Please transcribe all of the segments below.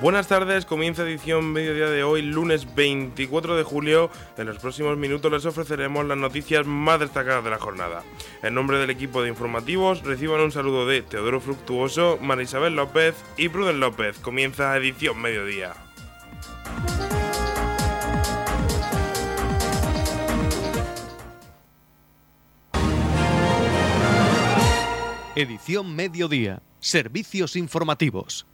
Buenas tardes, comienza edición mediodía de hoy, lunes 24 de julio. En los próximos minutos les ofreceremos las noticias más destacadas de la jornada. En nombre del equipo de informativos, reciban un saludo de Teodoro Fructuoso, Marisabel López y Pruden López. Comienza edición mediodía. Edición mediodía. Servicios informativos.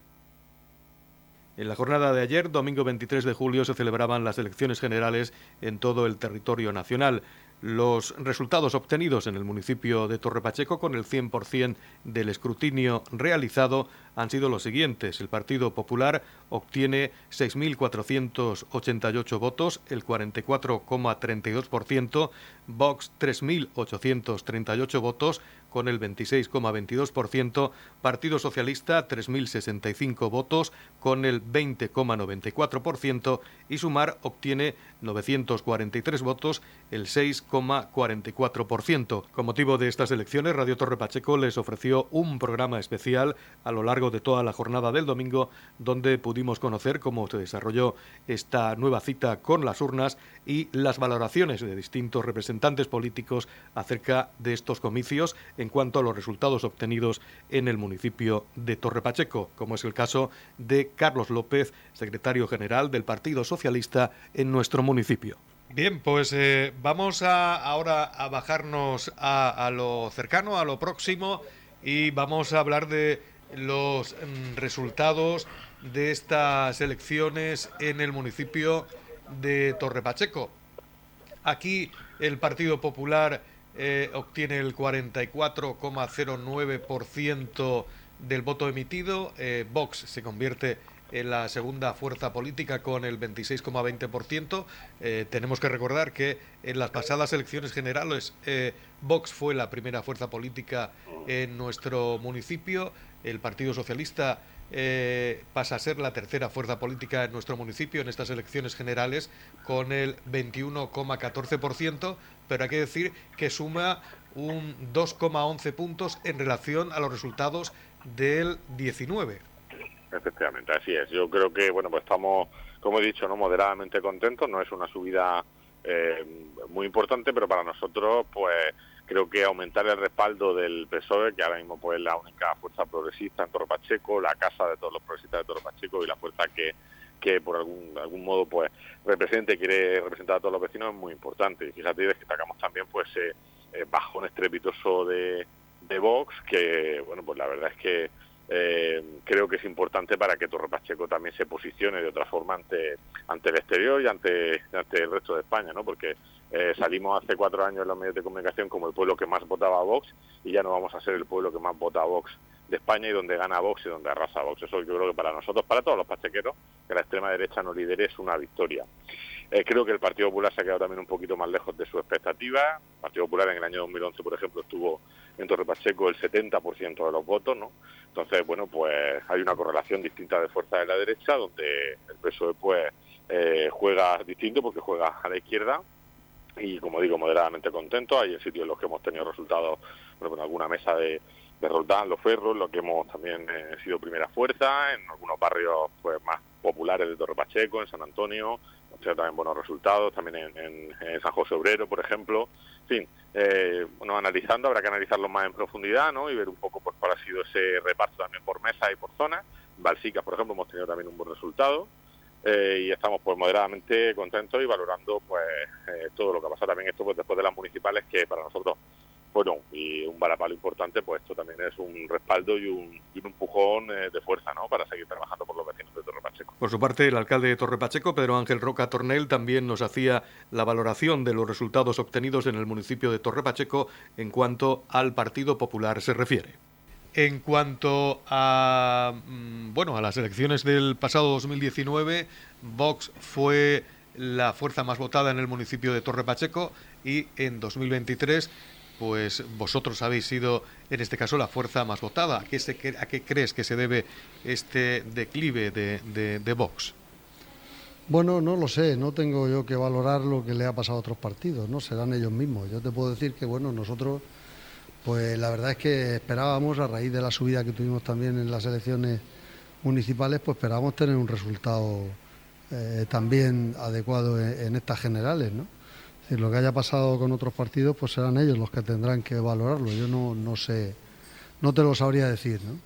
En la jornada de ayer, domingo 23 de julio, se celebraban las elecciones generales en todo el territorio nacional. Los resultados obtenidos en el municipio de Torrepacheco con el 100% del escrutinio realizado han sido los siguientes. El Partido Popular obtiene 6.488 votos, el 44,32%, Vox 3.838 votos, con el 26,22%, Partido Socialista 3.065 votos con el 20,94% y Sumar obtiene 943 votos, el 6,44%. Con motivo de estas elecciones, Radio Torre Pacheco les ofreció un programa especial a lo largo de toda la jornada del domingo, donde pudimos conocer cómo se desarrolló esta nueva cita con las urnas y las valoraciones de distintos representantes políticos acerca de estos comicios cuanto a los resultados obtenidos en el municipio de Torre Pacheco, como es el caso de Carlos López, secretario general del Partido Socialista en nuestro municipio. Bien, pues eh, vamos a, ahora a bajarnos a, lo cercano, a lo próximo, y vamos a hablar de los mm, resultados de estas elecciones en el municipio de Torre Pacheco. Aquí el Partido Popular eh, obtiene el 44,09% del voto emitido. Eh, Vox se convierte en la segunda fuerza política con el 26,20%. Eh, tenemos que recordar que en las pasadas elecciones generales Vox fue la primera fuerza política en nuestro municipio. El Partido Socialista pasa a ser la tercera fuerza política en nuestro municipio en estas elecciones generales con el 21,14%, pero hay que decir que suma un 2,11 puntos en relación a los resultados del 19. Efectivamente, así es. Yo creo que, bueno, pues estamos, como he dicho, no moderadamente contentos. No es una subida eh, muy importante, pero para nosotros, pues creo que aumentar el respaldo del PSOE, que ahora mismo pues es la única fuerza progresista en Toro Pacheco, la casa de todos los progresistas de Toro Pacheco y la fuerza que que por algún, algún modo pues represente, quiere representar a todos los vecinos es muy importante. Y fíjate, destacamos también pues eh, eh, bajón estrepitoso de, de Vox, que bueno, pues la verdad es que eh, creo que es importante para que Torre Pacheco también se posicione de otra forma ante, ante el exterior y ante, ante el resto de España, ¿no? Porque eh, salimos hace cuatro años en los medios de comunicación como el pueblo que más votaba a Vox y ya no vamos a ser el pueblo que más vota a Vox de España y donde gana Vox y donde arrasa Vox. Eso yo creo que para nosotros, para todos los pachequeros, que la extrema derecha no lidere es una victoria. Eh, creo que el Partido Popular se ha quedado también un poquito más lejos de su expectativa. El Partido Popular en el año 2011, por ejemplo, estuvo en Torre Pacheco el 70% de los votos, ¿no? Entonces, bueno, pues hay una correlación distinta de fuerza de la derecha, donde el PSOE, pues, eh, juega distinto porque juega a la izquierda y, como digo, moderadamente contento. Hay sitios en los que hemos tenido resultados, bueno, en alguna mesa de, de Roldán, Los Ferros, lo que hemos también eh, sido primera fuerza, en algunos barrios pues más populares de Torre Pacheco, en San Antonio, hemos tenido también buenos resultados, también en, San José Obrero, por ejemplo. En fin, eh, bueno, analizando, habrá que analizarlo más en profundidad, ¿no? Y ver un poco pues cuál ha sido ese reparto también por mesa y por zona. Balsicas, por ejemplo, hemos tenido también un buen resultado. Eh, y estamos pues moderadamente contentos y valorando pues todo lo que ha pasado también esto pues después de las municipales que para nosotros bueno, y un varapalo importante, pues esto también es un respaldo y un, empujón eh, de fuerza, ¿no? Para seguir trabajando por los vecinos de Torre Pacheco. Por su parte, el alcalde de Torre Pacheco, Pedro Ángel Roca Tornel, también nos hacía la valoración de los resultados obtenidos en el municipio de Torre Pacheco en cuanto al Partido Popular se refiere. En cuanto a mm, bueno a las elecciones del pasado 2019, Vox fue la fuerza más votada en el municipio de Torre Pacheco y en 2023 pues vosotros habéis sido, en este caso, la fuerza más votada. ¿A qué, crees que se debe este declive de, Vox? Bueno, no lo sé, no tengo yo que valorar lo que le ha pasado a otros partidos, no serán ellos mismos. Yo te puedo decir que, bueno, nosotros, pues la verdad es que esperábamos, a raíz de la subida que tuvimos también en las elecciones municipales, pues esperamos tener un resultado eh, también adecuado en, estas generales, ¿no? Lo que haya pasado con otros partidos, pues serán ellos los que tendrán que valorarlo. Yo no, no sé, no te lo sabría decir, ¿no?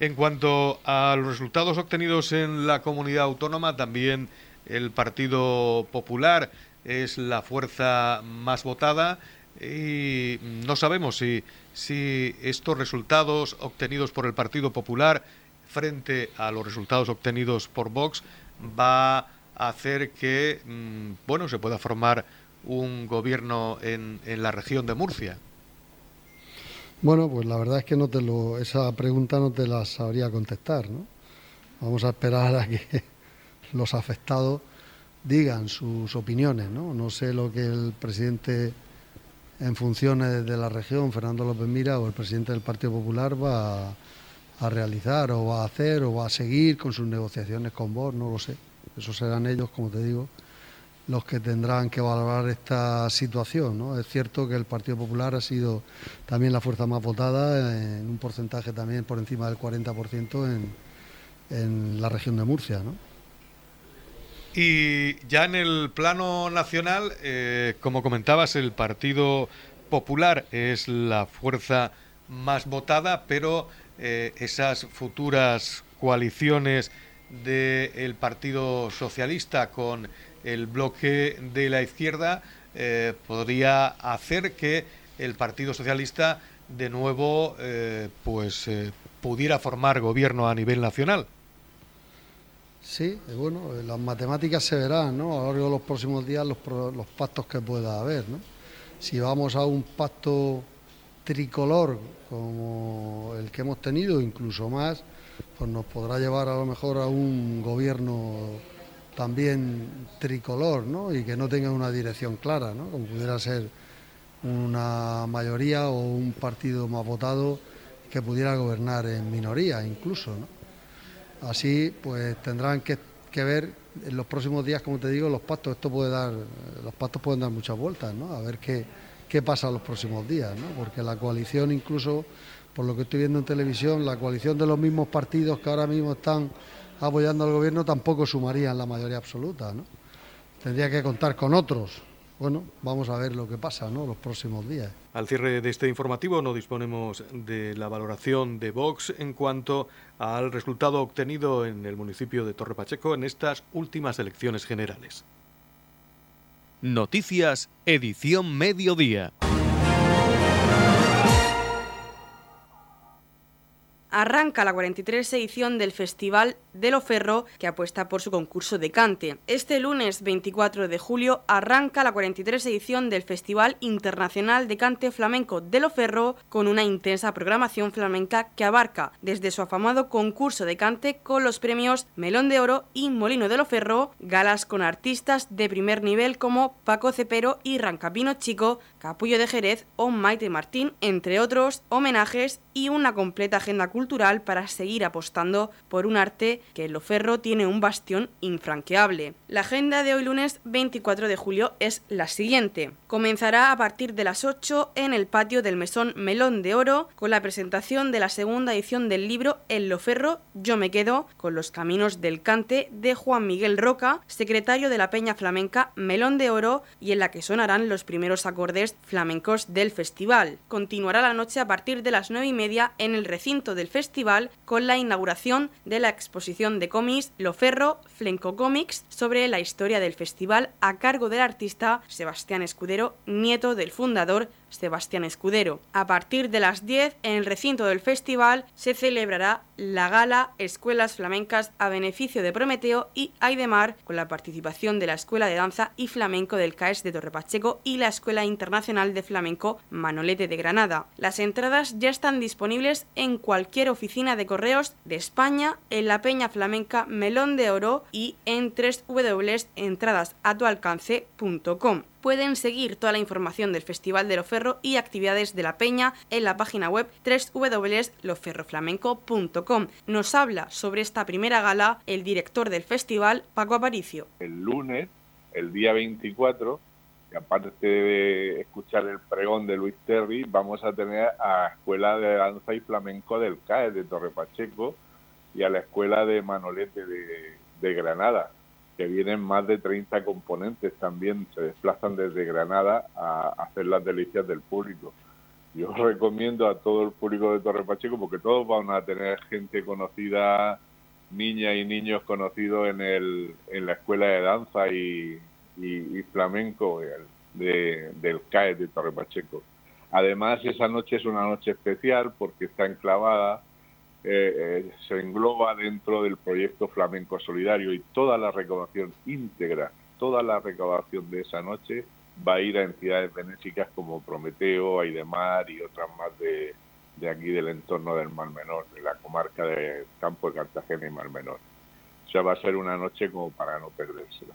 En cuanto a los resultados obtenidos en la comunidad autónoma, también el Partido Popular es la fuerza más votada y no sabemos si, si estos resultados obtenidos por el Partido Popular frente a los resultados obtenidos por Vox va a hacer que mm, bueno se pueda formar un gobierno en, en la región de Murcia. Bueno, pues la verdad es que no te lo, esa pregunta no te la sabría contestar, ¿no? Vamos a esperar a que los afectados digan sus opiniones, ¿no? No sé lo que el presidente en funciones de la región, Fernando López Mira, o el presidente del Partido Popular va a, realizar o va a hacer o va a seguir con sus negociaciones con vos, no lo sé. Eso serán ellos, como te digo, los que tendrán que valorar esta situación. ¿no? Es cierto que el Partido Popular ha sido también la fuerza más votada, en un porcentaje también por encima del 40% en, en la región de Murcia. ¿no? Y ya en el plano nacional, eh, como comentabas, el Partido Popular es la fuerza más votada, pero eh, esas futuras coaliciones del Partido Socialista con el bloque de la izquierda eh, podría hacer que el Partido Socialista de nuevo pues pudiera formar gobierno a nivel nacional. Sí, bueno, las matemáticas se verán, ¿no? A lo largo de los próximos días los, los pactos que pueda haber, ¿no? Si vamos a un pacto tricolor como el que hemos tenido, incluso más, pues nos podrá llevar a lo mejor a un gobierno también tricolor, ¿no? Y que no tenga una dirección clara, ¿no? Como pudiera ser una mayoría o un partido más votado que pudiera gobernar en minoría incluso, ¿no? Así, pues tendrán que, ver en los próximos días, como te digo, los pactos. Esto puede dar, los pactos pueden dar muchas vueltas, ¿no? A ver qué, qué pasa los próximos días, ¿no? Porque la coalición, incluso por lo que estoy viendo en televisión, la coalición de los mismos partidos que ahora mismo están apoyando al gobierno tampoco sumarían la mayoría absoluta, ¿no? Tendría que contar con otros. Bueno, vamos a ver lo que pasa, ¿no? Los próximos días. Al cierre de este informativo no disponemos de la valoración de Vox en cuanto al resultado obtenido en el municipio de Torre Pacheco en estas últimas elecciones generales. Noticias, edición mediodía. Arranca la 43 edición del Festival de Loferro que apuesta por su concurso de cante. Este lunes 24 de julio arranca la 43 edición del Festival Internacional de Cante Flamenco de Loferro con una intensa programación flamenca que abarca desde su afamado concurso de cante con los premios Melón de Oro y Molino de Loferro, galas con artistas de primer nivel como Paco Cepero y Rancapino Chico, Capullo de Jerez o Maite Martín, entre otros homenajes y una completa agenda cultural para seguir apostando por un arte que en Loferro tiene un bastión infranqueable. La agenda de hoy lunes 24 de julio es la siguiente. Comenzará a partir de las 8 en el patio del Mesón Melón de Oro con la presentación de la segunda edición del libro El Loferro Yo me quedo con los caminos del cante de Juan Miguel Roca, secretario de la Peña Flamenca Melón de Oro y en la que sonarán los primeros acordes flamencos del festival. Continuará la noche a partir de las 9 y media en el recinto del festival con la inauguración de la exposición de cómics Loferro Flenco Comics sobre la historia del festival a cargo del artista Sebastián Escudero, nieto del fundador Sebastián Escudero. A partir de las 10, en el recinto del festival, se celebrará la gala Escuelas Flamencas a beneficio de Prometeo y Aidemar, con la participación de la Escuela de Danza y Flamenco del CAES de Torrepacheco y la Escuela Internacional de Flamenco Manolete de Granada. Las entradas ya están disponibles en cualquier oficina de correos de España, en la Peña Flamenca Melón de Oro y en www.entradasatualcance.com pueden seguir toda la información del Festival de Loferro y actividades de la Peña en la página web www.loferroflamenco.com. Nos habla sobre esta primera gala el director del festival, Paco Aparicio. El lunes, el día 24, que aparte de escuchar el pregón de Luis Terry, vamos a tener a Escuela de Danza y Flamenco del CAE de Torre Pacheco, y a la escuela de Manolete de Granada, que vienen más de 30 componentes también, se desplazan desde Granada a hacer las delicias del público. Yo recomiendo a todo el público de Torre Pacheco porque todos van a tener gente conocida, niñas y niños conocidos en, el, en la escuela de danza y, y, flamenco de, del CAE de Torre Pacheco. Además, esa noche es una noche especial porque está enclavada, eh, eh, se engloba dentro del proyecto Flamenco Solidario y toda la recaudación íntegra, toda la recaudación de esa noche va a ir a entidades benéficas como Prometeo, Aidemar y otras más de, de aquí del entorno del Mar Menor, de la comarca de Campo de Cartagena y Mar Menor. O sea, va a ser una noche como para no perdérsela.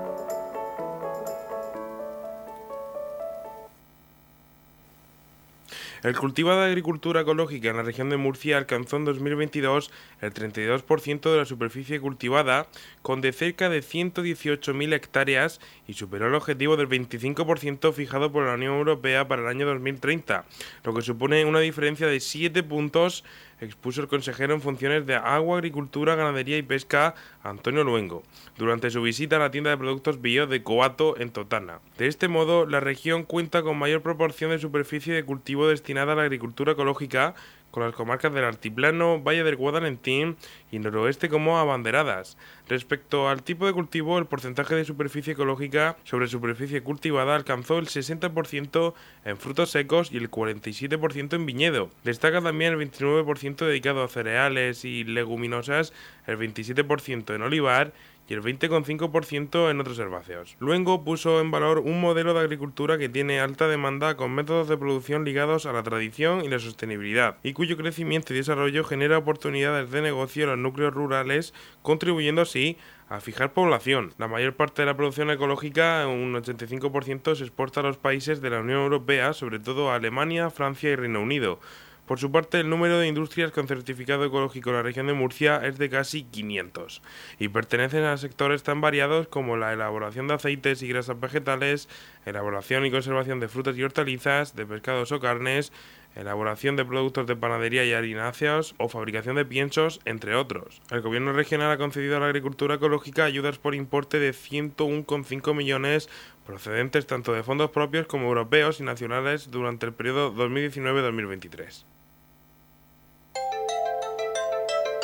El cultivo de agricultura ecológica en la región de Murcia alcanzó en 2022 el 32% de la superficie cultivada, con de cerca de 118.000 hectáreas y superó el objetivo del 25% fijado por la Unión Europea para el año 2030, lo que supone una diferencia de 7 puntos expuso el consejero en funciones de Agua, Agricultura, Ganadería y Pesca, Antonio Luengo, durante su visita a la tienda de productos bio de Coato en Totana. De este modo, la región cuenta con mayor proporción de superficie de cultivo destinada a la agricultura ecológica, con las comarcas del Altiplano, Valle del Guadalentín y Noroeste como abanderadas. Respecto al tipo de cultivo, el porcentaje de superficie ecológica sobre superficie cultivada alcanzó el 60% en frutos secos y el 47% en viñedo. Destaca también el 29% dedicado a cereales y leguminosas, el 27% en olivar y el 20,5% en otros herbáceos. Luego puso en valor un modelo de agricultura que tiene alta demanda con métodos de producción ligados a la tradición y la sostenibilidad, y cuyo crecimiento y desarrollo genera oportunidades de negocio en los núcleos rurales, contribuyendo así a fijar población. La mayor parte de la producción ecológica, un 85%, se exporta a los países de la Unión Europea, sobre todo a Alemania, Francia y Reino Unido. Por su parte, el número de industrias con certificado ecológico en la región de Murcia es de casi 500 y pertenecen a sectores tan variados como la elaboración de aceites y grasas vegetales, elaboración y conservación de frutas y hortalizas, de pescados o carnes, elaboración de productos de panadería y harináceos o fabricación de piensos, entre otros. El gobierno regional ha concedido a la agricultura ecológica ayudas por importe de 101,5 millones procedentes tanto de fondos propios como europeos y nacionales durante el periodo 2019-2023.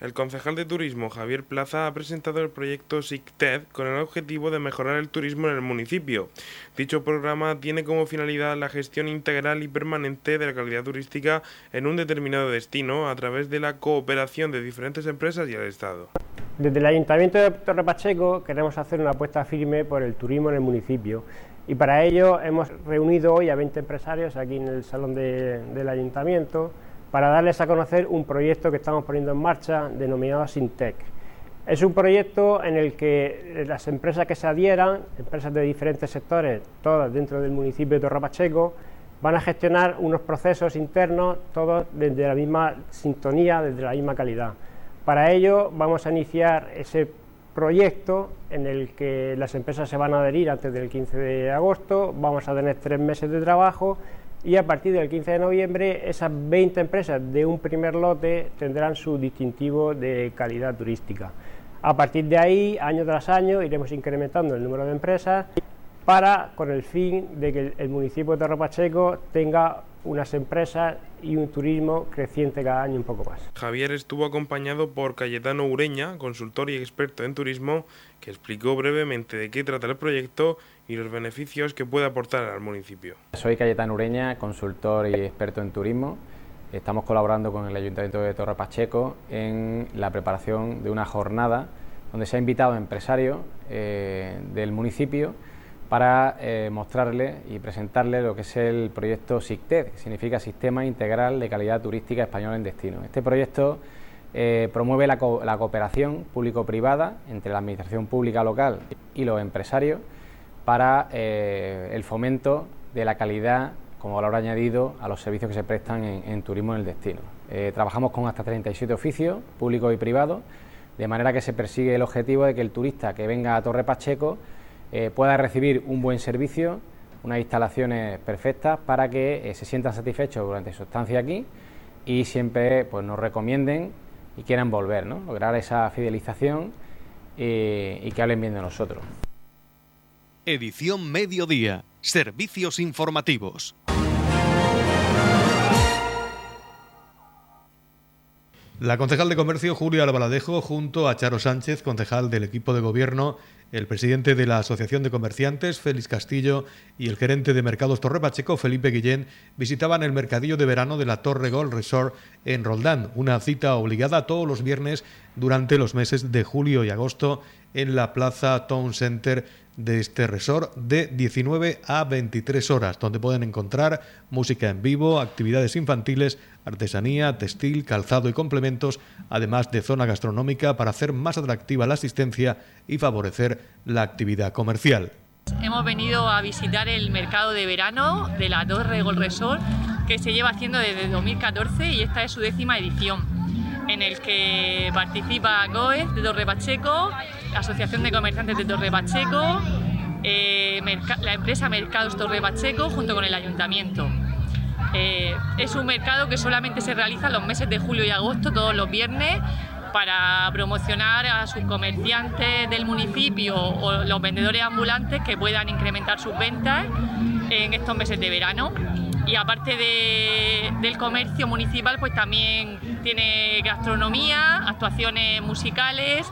El concejal de turismo Javier Plaza ha presentado el proyecto SICTED con el objetivo de mejorar el turismo en el municipio. Dicho programa tiene como finalidad la gestión integral y permanente de la calidad turística en un determinado destino a través de la cooperación de diferentes empresas y el Estado. Desde el Ayuntamiento de Torre Pacheco queremos hacer una apuesta firme por el turismo en el municipio y para ello hemos reunido hoy a 20 empresarios aquí en el salón del Ayuntamiento para darles a conocer un proyecto que estamos poniendo en marcha denominado Sintec. Es un proyecto en el que las empresas que se adhieran, empresas de diferentes sectores, todas dentro del municipio de Torre Pacheco, van a gestionar unos procesos internos, todos desde la misma sintonía, desde la misma calidad. Para ello vamos a iniciar ese proyecto en el que las empresas se van a adherir antes del 15 de agosto, vamos a tener tres meses de trabajo y a partir del 15 de noviembre esas 20 empresas de un primer lote tendrán su distintivo de calidad turística. A partir de ahí, año tras año, iremos incrementando el número de empresas para, con el fin de que el municipio de Torre tenga unas empresas y un turismo creciente cada año un poco más. Javier estuvo acompañado por Cayetano Ureña, consultor y experto en turismo, que explicó brevemente de qué trata el proyecto y los beneficios que puede aportar al municipio. Soy Cayetano Ureña, consultor y experto en turismo. estamos colaborando con el Ayuntamiento de Torre Pacheco en la preparación de una jornada donde se ha invitado a empresarios eh, del municipio para eh, mostrarle y presentarle lo que es el proyecto SICTED, que significa Sistema Integral de Calidad Turística Español en Destino. Este proyecto eh, promueve la, cooperación público-privada entre la Administración Pública local y los empresarios para el fomento de la calidad como valor añadido a los servicios que se prestan en, turismo en el destino. trabajamos con hasta 37 oficios públicos y privados de manera que se persigue el objetivo de que el turista que venga a Torre Pacheco eh, pueda recibir un buen servicio, unas instalaciones perfectas para que eh, se sientan satisfechos durante su estancia aquí y siempre pues, nos recomienden y quieran volver, ¿no? lograr esa fidelización eh, y que hablen bien de nosotros. Edición Mediodía, Servicios Informativos. La concejal de Comercio, Julia Albaladejo, junto a Charo Sánchez, concejal del equipo de gobierno, el presidente de la Asociación de Comerciantes, Félix Castillo, y el gerente de Mercados Torre Pacheco, Felipe Guillén, visitaban el mercadillo de verano de la Torre Gold Resort en Roldán, una cita obligada todos los viernes durante los meses de julio y agosto en la Plaza Town Center de este resort de 19 a 23 horas, donde pueden encontrar música en vivo, actividades infantiles, artesanía, textil, calzado y complementos, además de zona gastronómica para hacer más atractiva la asistencia y favorecer la actividad comercial. Hemos venido a visitar el mercado de verano de la Torre Gold Resort que se lleva haciendo desde 2014 y esta es su décima edición en el que participa COES de Torre Pacheco, Asociación de Comerciantes de Torre Pacheco, eh, la empresa Mercados Torre Pacheco junto con el ayuntamiento. Eh, es un mercado que solamente se realiza los meses de julio y agosto, todos los viernes, para promocionar a sus comerciantes del municipio o los vendedores ambulantes que puedan incrementar sus ventas en estos meses de verano. Y aparte del comercio municipal, pues también tiene gastronomía, actuaciones musicales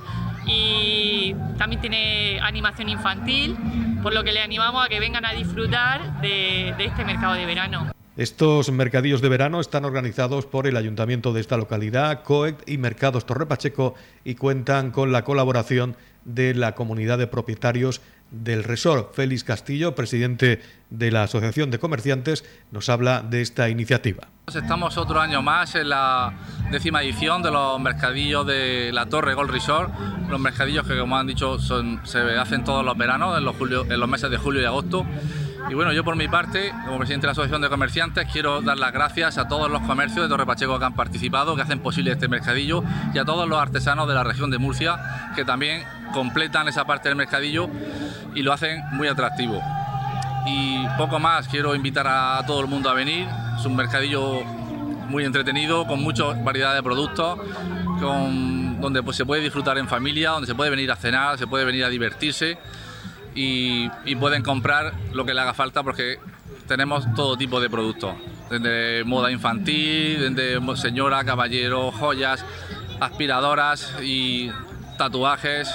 y también tiene animación infantil, por lo que le animamos a que vengan a disfrutar de este mercado de verano. Estos mercadillos de verano están organizados por el ayuntamiento de esta localidad, COEC y Mercados Torre Pacheco y cuentan con la colaboración de la comunidad de propietarios del resort. Félix Castillo, presidente de la Asociación de Comerciantes, nos habla de esta iniciativa. Estamos otro año más en la décima edición de los mercadillos de la Torre Gold Resort, los mercadillos que como han dicho se hacen todos los veranos, en los, en los meses de julio y agosto y bueno, yo por mi parte, como presidente de la Asociación de Comerciantes, quiero dar las gracias a todos los comercios de Torre Pacheco que han participado, que hacen posible este mercadillo, y a todos los artesanos de la región de Murcia, que también completan esa parte del mercadillo y lo hacen muy atractivo. Y poco más, quiero invitar a todo el mundo a venir. Es un mercadillo muy entretenido, con mucha variedad de productos, con, donde pues, se puede disfrutar en familia, donde se puede venir a cenar, se puede venir a divertirse y, pueden comprar lo que le haga falta porque tenemos todo tipo de productos, desde moda infantil, desde señora, caballero, joyas, aspiradoras y tatuajes.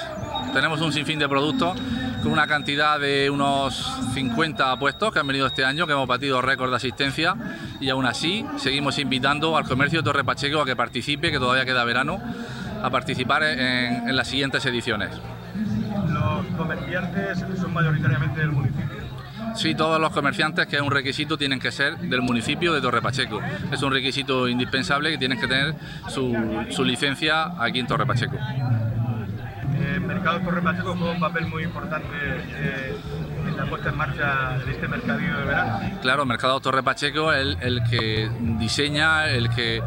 Tenemos un sinfín de productos con una cantidad de unos 50 puestos que han venido este año, que hemos batido récord de asistencia y aún así seguimos invitando al comercio de Torre Pacheco a que participe, que todavía queda verano, a participar en las siguientes ediciones comerciantes son mayoritariamente del municipio? Sí, todos los comerciantes, que es un requisito, tienen que ser del municipio de Torre Pacheco. Es un requisito indispensable que tienen que tener su, licencia aquí en Torre Pacheco. Eh, mercado Torre Pacheco juega un papel muy importante eh, en la puesta en marcha de este mercadillo de verano. Claro, Mercado Torre Pacheco es el que diseña, el que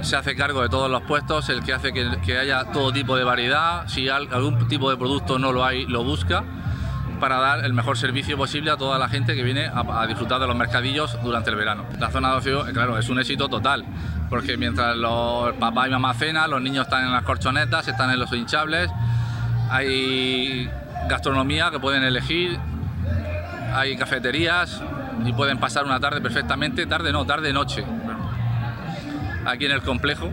se hace cargo de todos los puestos, el que hace que, haya todo tipo de variedad, si algún tipo de producto no lo hay, lo busca para dar el mejor servicio posible a toda la gente que viene a, disfrutar de los mercadillos durante el verano. La zona de ocio, eh, claro, es un éxito total, porque mientras los papás y mamá cenan, los niños están en las corchonetas, están en los hinchables, hay gastronomía que pueden elegir, hay cafeterías y pueden pasar una tarde perfectamente, tarde no, tarde-noche aquí en el complejo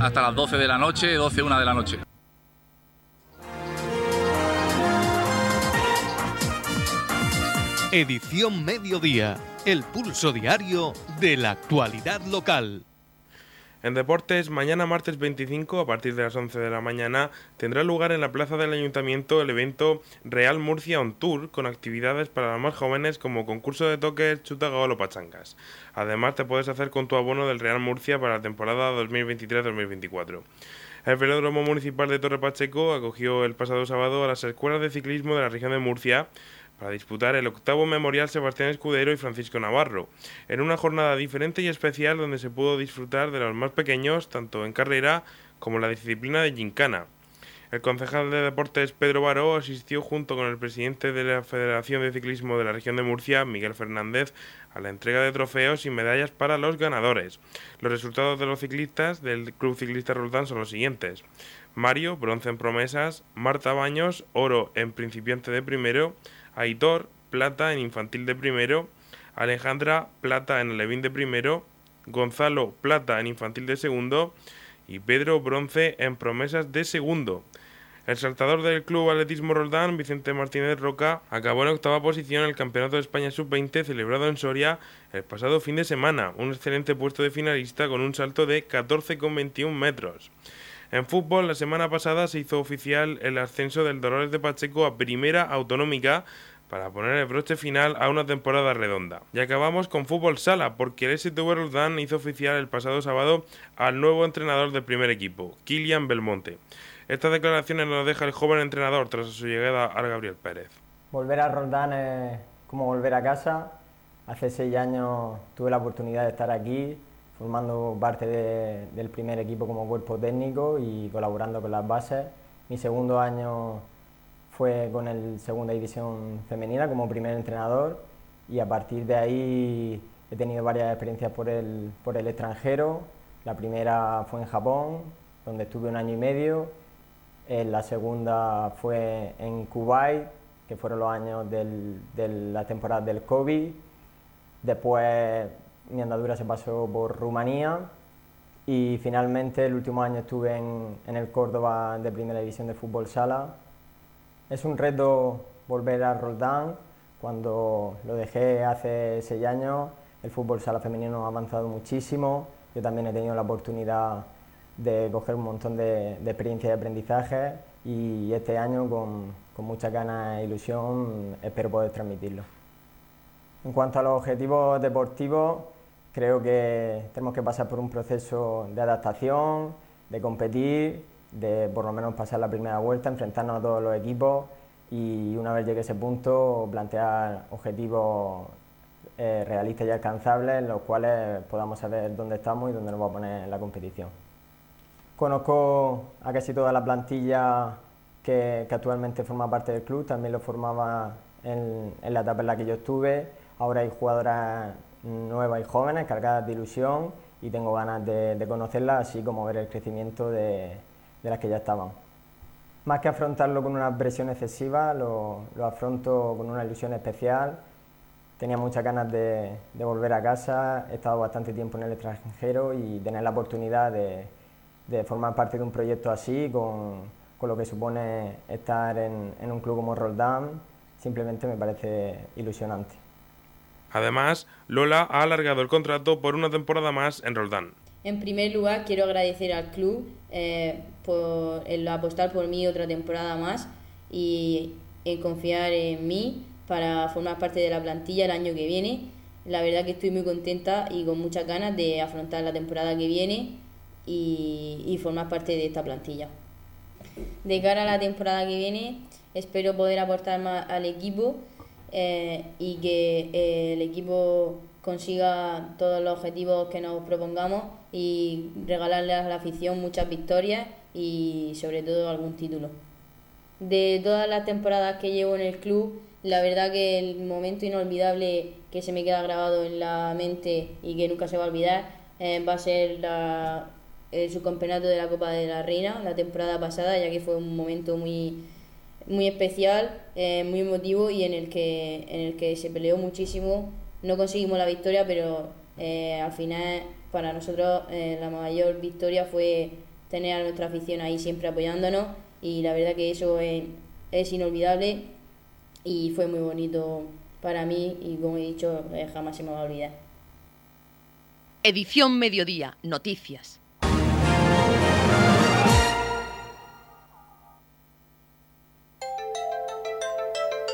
hasta las 12 de la noche, 12, 1 de la noche. Edición Mediodía, el pulso diario de la actualidad local. En deportes, mañana martes 25, a partir de las 11 de la mañana, tendrá lugar en la plaza del ayuntamiento el evento Real Murcia On Tour, con actividades para los más jóvenes como concurso de toques, chuta o pachangas. Además, te puedes hacer con tu abono del Real Murcia para la temporada 2023-2024. El Velódromo Municipal de Torre Pacheco acogió el pasado sábado a las escuelas de ciclismo de la región de Murcia para disputar el octavo Memorial Sebastián Escudero y Francisco Navarro, en una jornada diferente y especial donde se pudo disfrutar de los más pequeños, tanto en carrera como en la disciplina de gincana. El concejal de deportes Pedro Baró asistió junto con el presidente de la Federación de Ciclismo de la región de Murcia, Miguel Fernández, a la entrega de trofeos y medallas para los ganadores. Los resultados de los ciclistas del Club Ciclista Roldán son los siguientes. Mario, bronce en promesas, Marta Baños, oro en principiante de primero, Aitor, plata en infantil de primero, Alejandra, plata en alevín de primero, Gonzalo, plata en infantil de segundo y Pedro, bronce en promesas de segundo. El saltador del Club Atletismo Roldán, Vicente Martínez Roca, acabó en octava posición en el Campeonato de España Sub-20 celebrado en Soria el pasado fin de semana, un excelente puesto de finalista con un salto de 14,21 metros. En fútbol, la semana pasada se hizo oficial el ascenso del Dolores de Pacheco a Primera Autonómica para poner el broche final a una temporada redonda. Y acabamos con fútbol sala, porque el STV Roldán hizo oficial el pasado sábado al nuevo entrenador del primer equipo, Kilian Belmonte. Estas declaraciones nos deja el joven entrenador tras su llegada al Gabriel Pérez. Volver a Roldán es como volver a casa. Hace seis años tuve la oportunidad de estar aquí, formando parte del primer equipo como cuerpo técnico y colaborando con las bases. Mi segundo año fue con el Segunda División Femenina como primer entrenador y a partir de ahí he tenido varias experiencias por el, por el extranjero. La primera fue en Japón, donde estuve un año y medio. Eh, la segunda fue en Kuwait, que fueron los años de la temporada del COVID. Después mi andadura se pasó por Rumanía y finalmente el último año estuve en, el Córdoba de Primera División de Fútbol Sala. Es un reto volver a Roldán. Cuando lo dejé hace seis años, el fútbol sala femenino ha avanzado muchísimo. Yo también he tenido la oportunidad de coger un montón de, experiencia y aprendizaje y este año con, con mucha ganas e ilusión espero poder transmitirlo. En cuanto a los objetivos deportivos, Creo que tenemos que pasar por un proceso de adaptación, de competir, de por lo menos pasar la primera vuelta, enfrentarnos a todos los equipos y una vez llegue ese punto plantear objetivos eh, realistas y alcanzables en los cuales podamos saber dónde estamos y dónde nos va a poner la competición. Conozco a casi toda la plantilla que, actualmente forma parte del club, también lo formaba en, en la etapa en la que yo estuve. Ahora hay jugadoras nuevas y jóvenes, cargadas de ilusión y tengo ganas de, conocerlas, así como ver el crecimiento de, las que ya estaban. Más que afrontarlo con una presión excesiva, lo, afronto con una ilusión especial. Tenía muchas ganas de, volver a casa, he estado bastante tiempo en el extranjero y tener la oportunidad de, formar parte de un proyecto así, con, lo que supone estar en, en un club como Roldán, simplemente me parece ilusionante. Además, Lola ha alargado el contrato por una temporada más en Roldán. En primer lugar, quiero agradecer al club eh, por el apostar por mí otra temporada más y en confiar en mí para formar parte de la plantilla el año que viene. La verdad que estoy muy contenta y con muchas ganas de afrontar la temporada que viene y, y formar parte de esta plantilla. De cara a la temporada que viene, espero poder aportar más al equipo eh, y que eh, el equipo consiga todos los objetivos que nos propongamos y regalarle a la afición muchas victorias y sobre todo algún título. De todas las temporadas que llevo en el club, la verdad que el momento inolvidable que se me queda grabado en la mente y que nunca se va a olvidar eh, va a ser la, el subcampeonato de la Copa de la Reina la temporada pasada, ya que fue un momento muy, muy especial, eh, muy emotivo y en el, que, en el que se peleó muchísimo. No conseguimos la victoria, pero eh, al final para nosotros eh, la mayor victoria fue tener a nuestra afición ahí siempre apoyándonos y la verdad que eso es, es inolvidable y fue muy bonito para mí y como he dicho, jamás se me va a olvidar. Edición Mediodía, Noticias.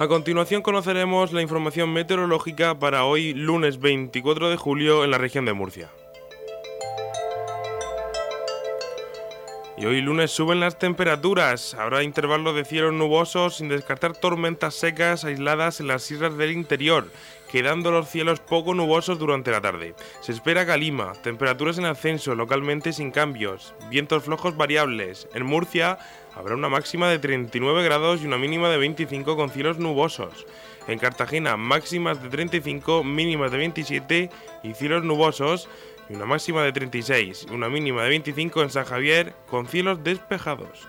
A continuación conoceremos la información meteorológica para hoy lunes 24 de julio en la región de Murcia. Y hoy lunes suben las temperaturas. Habrá intervalos de cielo nubosos sin descartar tormentas secas aisladas en las sierras del interior, quedando los cielos poco nubosos durante la tarde. Se espera calima, temperaturas en ascenso, localmente sin cambios, vientos flojos variables. En Murcia habrá una máxima de 39 grados y una mínima de 25 con cielos nubosos. En Cartagena máximas de 35, mínimas de 27 y cielos nubosos y una máxima de 36 y una mínima de 25 en San Javier con cielos despejados.